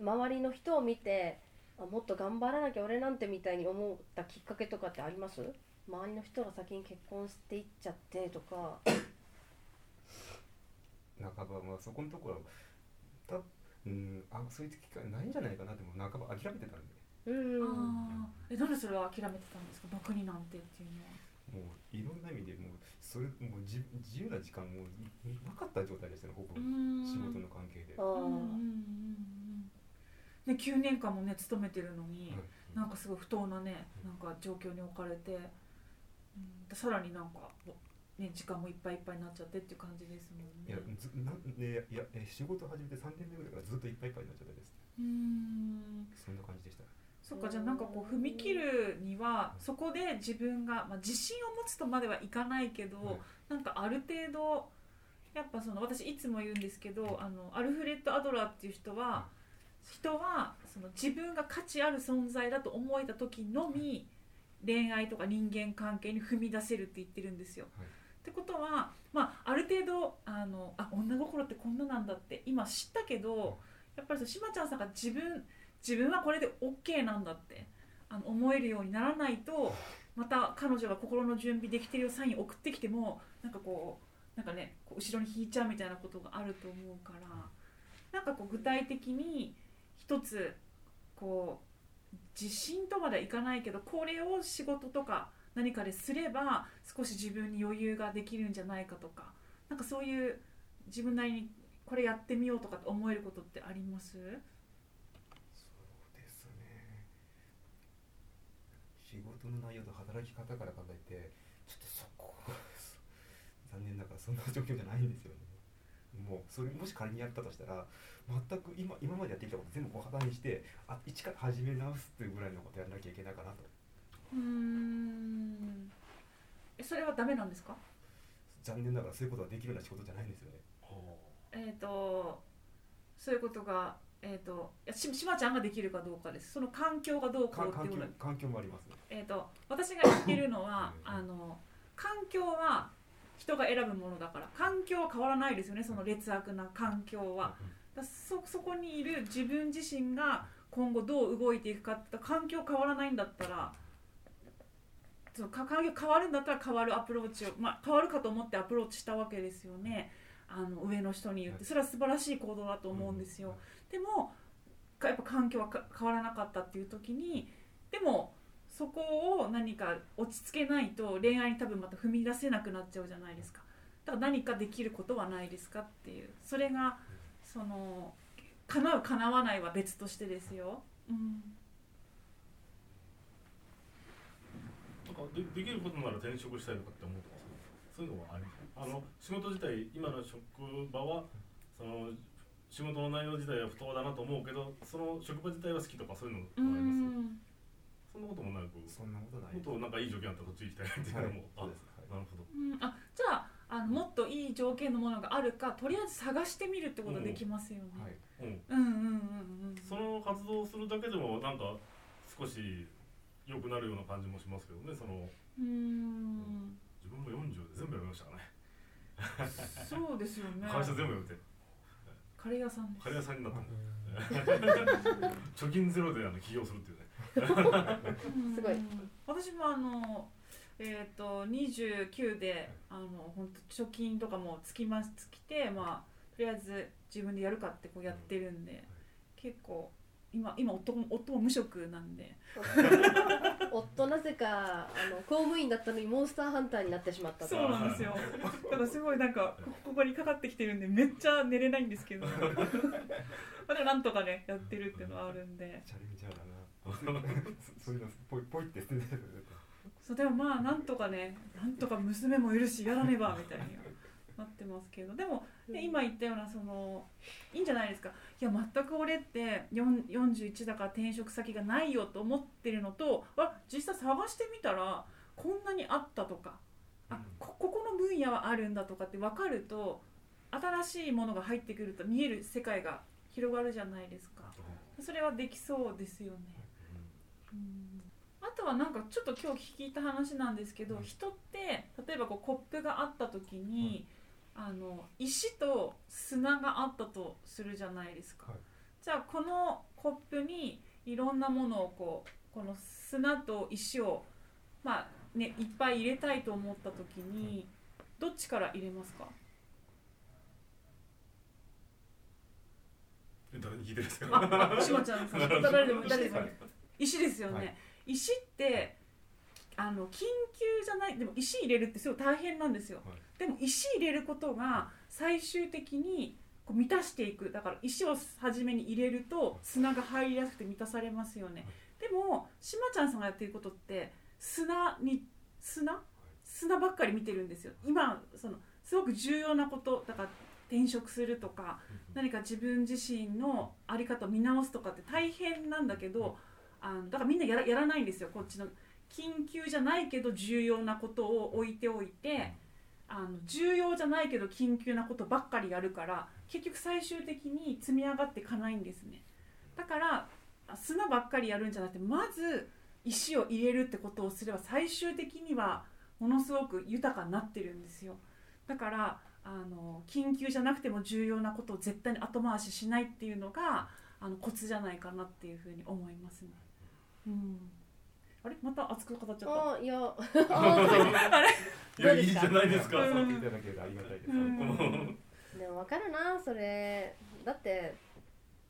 Speaker 3: 周りの人を見てあもっと頑張らなきゃ俺なんてみたいに思ったきっかけとかってあります？周りの人が先に結婚していっちゃってとか。
Speaker 5: 半ばまあそこのところはたうんあそういう機会ないんじゃないかなってもう半ば諦めてたんで。
Speaker 3: うん
Speaker 2: あー。えなんでそれは諦めてたんですか？僕になんてっていうのは
Speaker 5: もういろんな意味でもうそれもう自自由な時間もなかった状態でしたねほぼ。仕事の関係で。
Speaker 3: あ
Speaker 2: うんうんうん
Speaker 3: ー
Speaker 2: うん。ね9年間もね勤めてるのに、
Speaker 5: はい。
Speaker 2: なんかすごい不当なねなんか状況に置かれて、うん、さらになんか、ね、時間もいっぱいいっぱいになっちゃってっていう感じですもん
Speaker 5: いや
Speaker 2: ね。
Speaker 5: ずなんでいやえ仕事始めて3年目ぐらいからずっといっぱいいっぱいになっちゃったです。
Speaker 2: うーん。
Speaker 5: そんな感じでした
Speaker 2: そっかじゃあなんかこう踏み切るにはそこで自分が、まあ、自信を持つとまではいかないけど、
Speaker 5: はい
Speaker 2: なんかある程度やっぱその私いつも言うんですけどあのアルフレッド・アドラーっていう人は人はその自分が価値ある存在だと思えた時のみ恋愛とか人間関係に踏み出せるって言ってるんですよ。
Speaker 5: はい。
Speaker 2: ってことは、まあ、ある程度あのあ女心ってこんななんだって今知ったけどやっぱりさしまちゃんさんが自分自分はこれで OK なんだってあの思えるようにならないとまた彼女が心の準備できてるよサイン送ってきてもなんかこうなんかねこう後ろに引いちゃうみたいなことがあると思うからなんかこう具体的に一つこう自信とまではいかないけどこれを仕事とか何かですれば少し自分に余裕ができるんじゃないかとかなんかそういう自分なりにこれやってみようとかって思えることってあります
Speaker 5: ね仕事の内容と働き方から考えてちょっとそこ残念ながらそんな状況じゃないんですよね。もうそれもし仮にやったとしたら全く今今までやってきたこと全部小肌にしてあ一から始め直すっていうぐらいのことやらなきゃいけないかなと。
Speaker 2: うーん。えそれはダメなんですか？
Speaker 5: 残念ながらそういうことができるような仕事じゃないんですよね。
Speaker 2: えっ、とそういうことがえっ、とししまちゃんができるかどうかです。その環境がどうこ
Speaker 5: か
Speaker 2: っていうのは
Speaker 5: 環境もありますね。
Speaker 2: えー、と私が言ってるのは
Speaker 5: うん。
Speaker 2: あの環境は人が選ぶものだから。環境は変わらないですよねその劣悪な環境は。だそそこにいる自分自身が今後どう動いていくかって環境変わらないんだったらそのか環境変わるんだったら変わるアプローチを、まあ、変わるかと思ってアプローチしたわけですよね。あの上の人に言って。それは素晴らしい行動だと思うんですよ、でもやっぱ環境は変わらなかったっていう時にでもそこを何か落ち着けないと恋愛に多分また踏み出せなくなっちゃうじゃないですか。だから何かできることはないですかっていう。それがその叶う叶わないは別としてですよ、うん、
Speaker 4: なんかでできることなら転職したいとかって思ってますそういうのはありあの仕事自体今の職場はその仕事の内容自体は不当だなと思うけどその職場自体は好きとかそういうの
Speaker 2: う
Speaker 4: もあります
Speaker 2: ん。
Speaker 4: そんなこともなく。
Speaker 5: そんなことない。
Speaker 4: もっとなんかいい条件あったらそっち行きたいなっていうのも、
Speaker 5: そうです、はい。
Speaker 4: あなるほど。
Speaker 2: うん。あじゃああのもっといい条件のものがあるかとりあえず探してみるってことできますよね、
Speaker 5: はい。
Speaker 4: うん、
Speaker 2: うん、うんうんうん。
Speaker 4: その活動をするだけでもなんか少し良くなるような感じもしますけどねその。
Speaker 2: うん。
Speaker 4: 自分も40で全部やめましたからね。
Speaker 2: そうですよね。[LAUGHS]
Speaker 4: 会社全部やめて
Speaker 2: カレー屋さんです。
Speaker 4: カレー屋さんになったもん [LAUGHS] 貯金ゼロであの起業するっていうね。
Speaker 3: すごい。
Speaker 2: うん。私もあのえっ、と29であの本当貯金とかもつきますつきてまあとりあえず自分でやるかってこうやってるんで、結構今今夫も夫も無職なんで。[LAUGHS]
Speaker 3: 夫なぜかあの公務員だったのにモンスターハンターになってしまったと。
Speaker 2: そうなんですよ。[LAUGHS] だからすごいなんかこここにかかってきてるんでめっちゃ寝れないんですけど。[LAUGHS] まあでもなんとかねやってるっていうのはあるんで。
Speaker 5: チャレンジャーだな。そそういうのポイポイって捨ててる
Speaker 2: そうでもまあなんとかねなんとか娘もいるしやらねばみたいになってますけど。でも、ね、今言ったようなそのいいんじゃないですか。いや全く俺って4 41だから転職先がないよと思ってるのとあ実際探してみたらこんなにあったとかあこここの分野はあるんだとかって分かると新しいものが入ってくると見える世界が広がるじゃないですか。それはできそうですよね、うん、あとはなんかちょっと今日聞いた話なんですけど、
Speaker 5: うん。
Speaker 2: 人って例えばこうコップがあった時に、あの石と砂があったとするじゃないですか、
Speaker 5: はい。
Speaker 2: じゃあこのコップにいろんなものをこうこの砂と石をまあねいっぱい入れたいと思った時にどっちから入れますか？
Speaker 4: え誰に聞いてるんですか？
Speaker 2: あ、しまちゃんさん、誰でも誰でも。
Speaker 5: はい。
Speaker 2: 石ですよね。
Speaker 5: はい。
Speaker 2: 石ってあの緊急じゃないでも石入れるってすごい大変なんですよ。
Speaker 5: はい。
Speaker 2: でも石入れることが最終的にこう満たしていく。だから石を初めに入れると砂が入りやすくて満たされますよね。でもしまちゃんさんがやってることって砂に砂？砂ばっかり見てるんですよ。今そのすごく重要なことだから転職するとか何か自分自身の在り方を見直すとかって大変なんだけどあのだからみんなやらやらないんですよこっちの緊急じゃないけど重要なことを置いておいてあの重要じゃないけど緊急なことばっかりやるから結局最終的に積み上がっていかないんですね。だからあ砂ばっかりやるんじゃなくてまず石を入れるってことをすれば最終的にはものすごく豊かになってるんですよ。だからあの緊急じゃなくても重要なことを絶対に後回ししないっていうのがあのコツじゃないかなっていうふうに思いますね。うん、あれ？また熱く語っちゃった。
Speaker 3: あいや。あ
Speaker 4: いやいいじゃないですか、
Speaker 2: うん。
Speaker 5: そう言っていただけありがたいです、
Speaker 2: うん。
Speaker 3: でも分かるなそれ。だって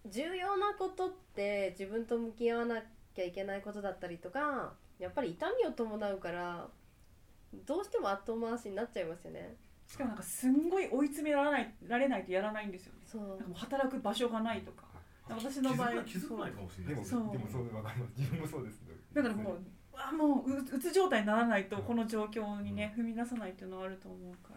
Speaker 3: 重要なことって自分と向き合わなきゃいけないことだったりとかやっぱり痛みを伴うからどうしても後回しになっちゃいますよね。
Speaker 2: しかもなんかすんごい追い詰められないられないとやらないんですよね。
Speaker 3: そう。
Speaker 2: なんかもう働く場所がないとか。私の場合
Speaker 4: 気づかないかもしれない。
Speaker 5: でも
Speaker 2: そう。
Speaker 5: でもそうわかります自分もそうです
Speaker 2: だからもう、あもうううつ状態にならないとこの状況にね踏み出さないっていうのはあると思うから。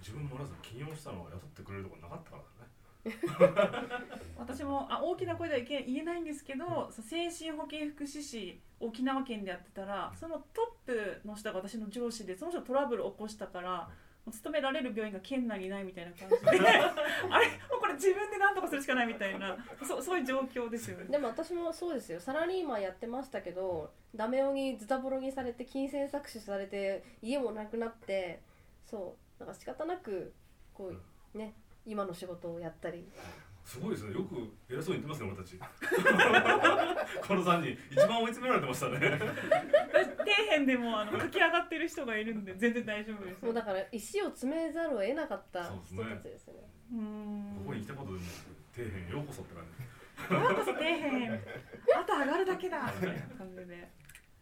Speaker 4: 自分もまず起業したのは雇ってくれるところなかったからね。[LAUGHS]
Speaker 2: 私もあ大きな声では言え言えないんですけど、そう精神保健福祉士沖縄県でやってたらそのトップの人が私の上司でその人トラブルを起こしたから、もう勤められる病院が県内にないみたいな感じで。[LAUGHS] あれ？もうこれ自分で何とかするしかないみたいな。そそういう状況ですよね。
Speaker 3: でも私もそうですよ。サラリーマンやってましたけどダメ男にズタボロにされて金銭搾取されて家もなくなってそう。なんか仕方なくこうね今の仕事をやったり
Speaker 4: すごいですね。よく偉そうに言ってますね俺たちこの3人。一番追い詰められてましたね。
Speaker 2: 底辺でもあの駆け上がってる人がいるんで全然大丈夫です。
Speaker 3: もうだから石を詰めざるを得なかった人
Speaker 4: そうですね。
Speaker 3: たちですよね。
Speaker 2: うーん。
Speaker 4: ここに来たことでも底辺ようこそって感じ。
Speaker 2: ようこそ底辺。あと上がるだけだ。みたいな感じで。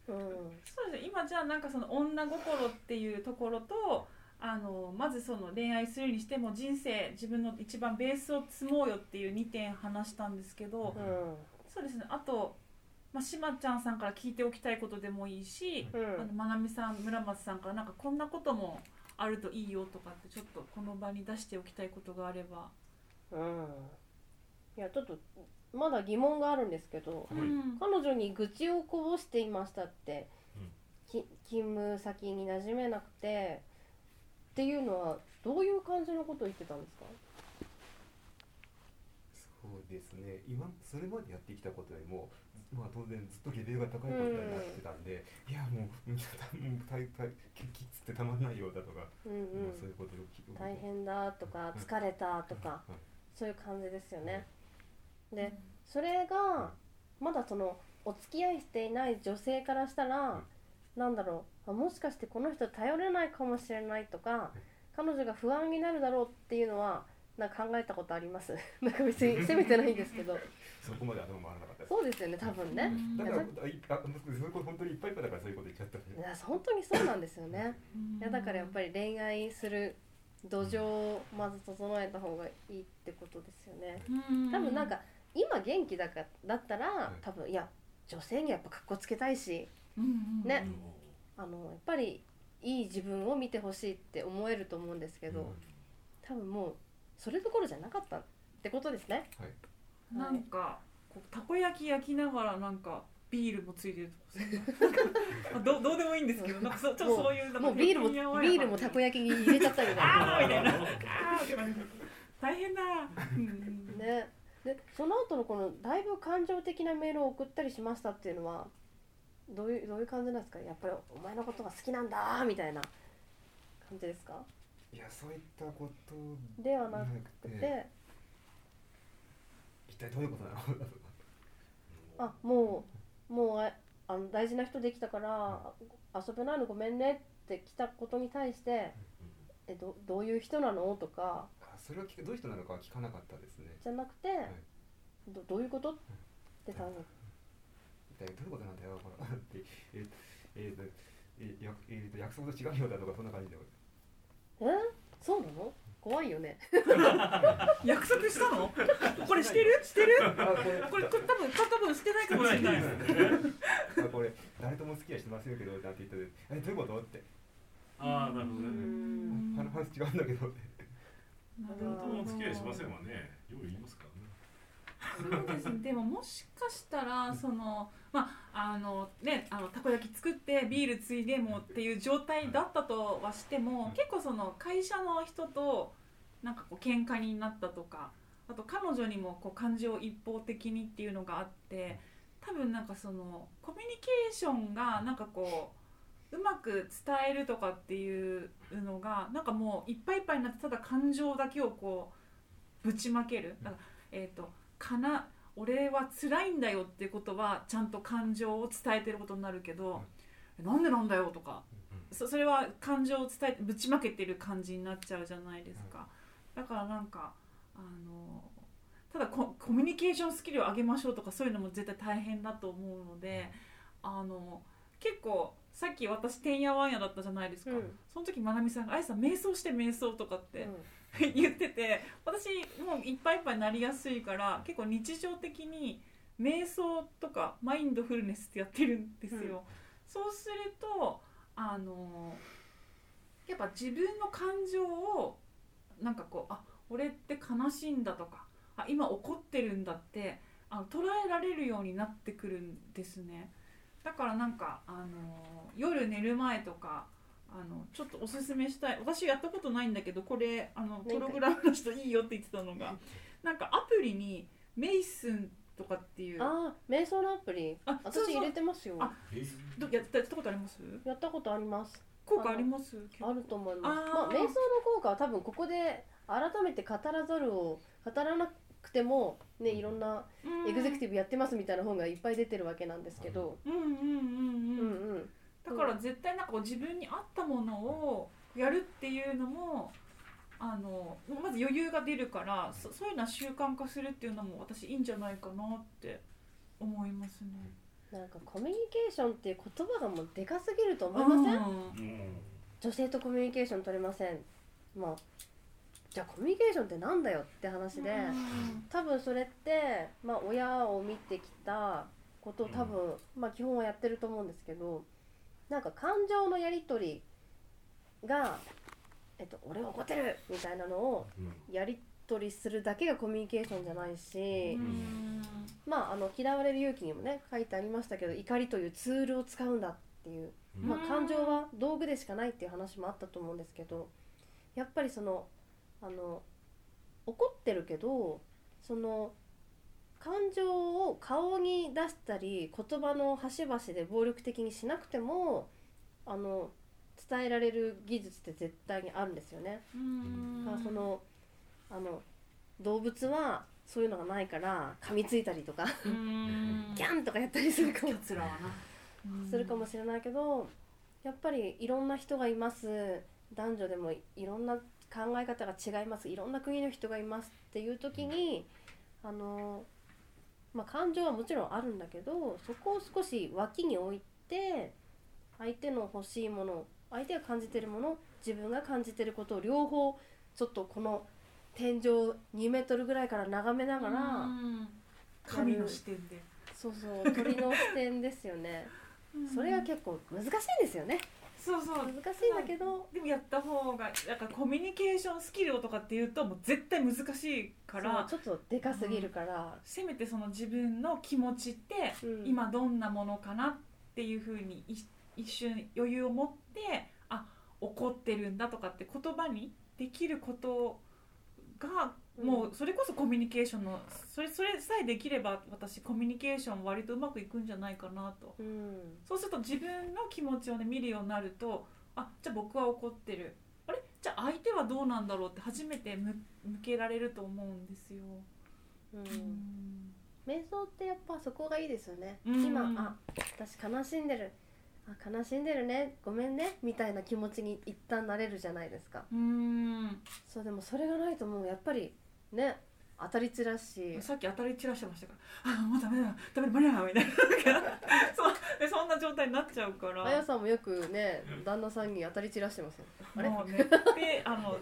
Speaker 3: うん。
Speaker 2: そうですね。今じゃあなんかその女心っていうところとあのまずその恋愛するにしても人生自分の一番ベースを積もうよっていう2点話したんですけど、
Speaker 3: うん。
Speaker 2: そうですね。あと、まあ、しまちゃんさんから聞いておきたいことでもいいし、
Speaker 3: うん。
Speaker 2: あのまなみさん村松さんからなんかこんなこともあるといいよとかってちょっとこの場に出しておきたいことがあれば。
Speaker 3: うん。いやちょっとまだ疑問があるんですけど
Speaker 4: はい。
Speaker 2: うん。
Speaker 3: 彼女に愚痴をこぼしていましたって、
Speaker 4: うん。
Speaker 3: き勤務先に馴染めなくてっていうのはどういう感じのことを言ってたんですか？
Speaker 5: そうですね今それまでやってきたことよりもまあ当然ずっとレベルが高いことになってたんで、いやもううんたもう大大きつってたまんないようだとか、
Speaker 3: うんうん
Speaker 5: まあそういうことを聞く
Speaker 3: 大変だとか疲れたとか
Speaker 5: はい
Speaker 3: そういう感じですよね。でそれがまだそのお付き合いしていない女性からしたらなんだろうあもしかしてこの人頼れないかもしれないとか彼女が不安になるだろうっていうのはなんか考えたことあります。[LAUGHS] なんか別に [LAUGHS] 責めてないんですけど。
Speaker 5: そこまで頭回らなかった
Speaker 3: そうですよね多分ね。
Speaker 2: うん。
Speaker 5: だから
Speaker 3: いや
Speaker 5: あいあそ本当にいっぱいいっぱいだからそういうこと言っちゃったんで
Speaker 3: いや本当にそうなんですよね。いやだからやっぱり恋愛する土壌をまず整えた方がいいってことですよね。多分なんか今元気だかだったら多分いや女性にはやっぱかっこつけたいしね。あのやっぱりいい自分を見てほしいって思えると思うんですけど、多分もうそれどころじゃなかったってことですね。
Speaker 5: はい。
Speaker 2: なんかこうたこ焼き焼きながらなんかビールもついてるとかまあ [LAUGHS] どうどうでもいいんですけどなんかそちょっとそういうなんか
Speaker 3: もうビールもビ
Speaker 2: や
Speaker 3: ールもたこ焼きに入れちゃったみたい
Speaker 2: あ
Speaker 3: な。
Speaker 2: ーみたいな。大変だ、
Speaker 3: ね、でその後のこのだいぶ感情的なメールを送ったりしましたっていうのはどういうどういう感じなんですか？やっぱりお前のことが好きなんだみたいな感じですか？
Speaker 5: いやそういったこと
Speaker 3: ではな
Speaker 5: な
Speaker 3: くて、
Speaker 5: 一体どういうことなの？
Speaker 3: あもうもうああの大事な人できたから遊べないのごめんねって来たことに対してえどどういう人なの？とか
Speaker 5: あそれを聞くどういう人なのかは聞かなかったですね。
Speaker 3: じゃなくて、どどういうこと？って多分
Speaker 5: 一体どういうことなんだよほら [LAUGHS] ってえーえーとえーやえーと約束と違うようだとかそんな感じで。
Speaker 3: え？そうなの？怖いよね。[LAUGHS]
Speaker 2: 約束したの？これしてる？してる？
Speaker 5: あこれ。
Speaker 2: これこれ多分多分してないかもしれない。
Speaker 5: あこれ誰とも付き合いしてませんけどなんて言ったでえどういうこと？って。
Speaker 4: ああなるほど
Speaker 3: う
Speaker 4: ね
Speaker 3: ん。
Speaker 5: 話話違うんだけど。って
Speaker 4: 誰とも付き合いしませんわね。よく言いますからね
Speaker 2: そうですね。でももしかしたらそのまああのねあのたこ焼き作ってビールついでもっていう状態だったとはしても結構その会社の人となんかこう喧嘩になったとかあと彼女にもこう感情を一方的にっていうのがあって多分なんかそのコミュニケーションがなんかこううまく伝えるとかっていうのがなんかもういっぱいいっぱいになってただ感情だけをこうぶちまける。だからえっ、とかな俺は辛いんだよっていうことはちゃんと感情を伝えてることになるけど、えなんでなんだよとか、そそれは感情を伝えてぶちまけてる感じになっちゃうじゃないですか、だからなんかあのただココミュニケーションスキルを上げましょうとかそういうのも絶対大変だと思うので、あの結構さっき私てんやわんやだったじゃないですか、
Speaker 3: うん。
Speaker 2: その時まなみさんが「あやさん瞑想して瞑想」とかって、
Speaker 3: うん [LAUGHS]
Speaker 2: 言ってて私もういっぱいいっぱいになりやすいから結構日常的に瞑想とかマインドフルネスってやってるんですよ、
Speaker 3: うん。
Speaker 2: そうするとあのやっぱ自分の感情をなんかこうあ俺って悲しいんだとかあ今怒ってるんだってあの捉えられるようになってくるんですね。だからなんかあの夜寝る前とかあのちょっとおすすめしたい。私やったことないんだけどこれあのプログラムの人いいよって言ってたのがなんかアプリにメイスンとかっていう。
Speaker 3: ああ瞑想のアプリ。
Speaker 2: あそうそう
Speaker 3: 私入れてますよ。
Speaker 2: あどやったやったことあります？
Speaker 3: やったことあります。
Speaker 2: 効果あります？
Speaker 3: あると思います。まあ瞑想の効果は多分ここで改めて語らざるを語らなくてもねいろんなエグゼクティブやってますみたいな本がいっぱい出てるわけなんですけど。
Speaker 2: うんうんうんうん、
Speaker 3: うんうん
Speaker 2: だから絶対なんかこう自分に合ったものをやるっていうのもあのまず余裕が出るからそそういうのは習慣化するっていうのも私いいんじゃないかなって思いますね。
Speaker 3: なんかコミュニケーションっていう言葉がもうでかすぎると思いません？
Speaker 2: うん。
Speaker 3: 女性とコミュニケーション取れません。まあじゃあコミュニケーションってなんだよって話で多分それってまあ親を見てきたことを多分まあ基本はやってると思うんですけどなんか感情のやり取りがえっと俺は怒ってるみたいなのをやり取りするだけがコミュニケーションじゃないし、
Speaker 2: うん。
Speaker 3: まああの嫌われる勇気にもね書いてありましたけど怒りというツールを使うんだっていうまあ、感情は道具でしかないっていう話もあったと思うんですけどやっぱりそのあの怒ってるけどその感情を顔に出したり言葉の端々で暴力的にしなくてもあの伝えられる技術って絶対にあるんですよね。
Speaker 2: うん。
Speaker 3: だからそのあの動物はそういうのがないから噛みついたりとか
Speaker 2: うん。
Speaker 3: ギャンとかやったりするかも。するかもしれないけどやっぱりいろんな人がいます。男女でもいろんな考え方が違います。いろんな国の人がいますっていう時にあの、まあ、感情はもちろんあるんだけどそこを少し脇に置いて相手の欲しいもの相手が感じてるもの自分が感じてることを両方ちょっとこの天井2メートルぐらいから眺めながら、
Speaker 2: うん。神の視点で。
Speaker 3: そうそう鳥の視点ですよね。それが結構難しいんですよね
Speaker 2: そうそう。
Speaker 3: 難しいんだけど。
Speaker 2: でもやった方がなんかコミュニケーションスキルとかっていうともう絶対難しいから
Speaker 3: ちょっとでかすぎるから、
Speaker 2: せめてその自分の気持ちって
Speaker 3: うん。
Speaker 2: 今どんなものかなっていうふうにい一瞬余裕を持ってあ怒ってるんだとかって言葉にできることがもうそれこそコミュニケーションのそれそれさえできれば私コミュニケーション割とうまくいくんじゃないかなと。
Speaker 3: うん。
Speaker 2: そうすると自分の気持ちをね見るようになるとあじゃあ僕は怒ってる。あれ？じゃあ相手はどうなんだろうって初めて向向けられると思うんですよ。
Speaker 3: うん。
Speaker 2: うん。
Speaker 3: 瞑想ってやっぱそこがいいですよね、
Speaker 2: うん。
Speaker 3: 今あ私悲しんでる。あ悲しんでるね。ごめんね。みたいな気持ちに一旦なれるじゃないですか。
Speaker 2: うん。
Speaker 3: そうでもそれがないともうやっぱりね当たり散らし。
Speaker 2: さっき当たり散らしてましたから「[LAUGHS] あもうダメだダメだ無理だ」みたいな。[LAUGHS] そうでそんな状態になっちゃうから。
Speaker 3: あやさんもよくね旦那さんに当たり散らしてますよ。あれ？
Speaker 2: もうねであの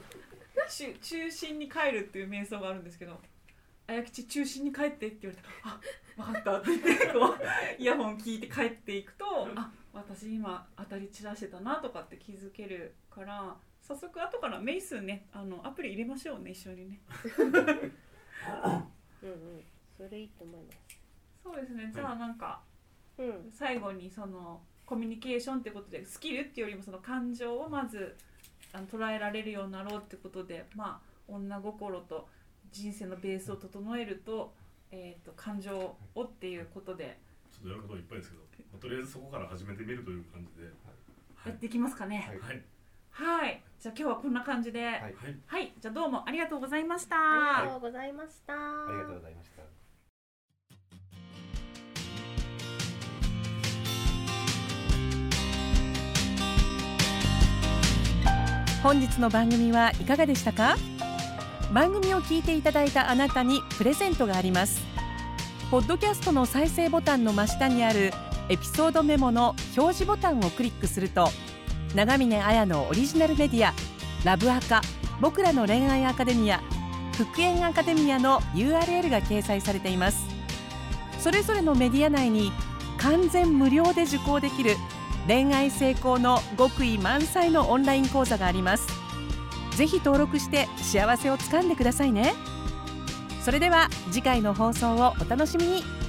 Speaker 2: 中中心に帰るっていう瞑想があるんですけど「あやきち中心に帰って」って言われて「あ分かった」って言ってこう [LAUGHS] イヤホン聞いて帰っていくと「あ私今当たり散らしてたな」とかって気づけるから早速後からメイスねあのアプリ入れましょうね一緒にね。
Speaker 3: うんうん。それいいと思います。
Speaker 2: そうですね。じゃあなんか
Speaker 3: うん。
Speaker 2: 最後にそのコミュニケーションってことでスキルっていうよりもその感情をまずあの捉えられるようになろうってことでまあ女心と人生のベースを整えると,、えー、と感情をっていうことで。
Speaker 4: ちょっとやることいっぱいですけど、まあとりあえずそこから始めてみるという感じで、
Speaker 2: やっていきますかね。
Speaker 5: はい
Speaker 4: はい、
Speaker 2: はい、じゃあ今日はこんな感じで。は
Speaker 5: はい。
Speaker 4: はい、
Speaker 2: じゃあどうもありがとうございました。
Speaker 3: ありがとうございました、
Speaker 5: ありがとうございました。
Speaker 1: 本日の番組はいかがでしたか？番組を聞いていただいたあなたにプレゼントがあります。ポッドキャストの再生ボタンの真下にあるエピソードメモの表示ボタンをクリックすると長峰綾のオリジナルメディアラブアカ僕らの恋愛アカデミア復縁アカデミアの URL が掲載されています。それぞれのメディア内に完全無料で受講できる恋愛成功の極意満載のオンライン講座があります。ぜひ登録して幸せをつかんでくださいね。それでは次回の放送をお楽しみに。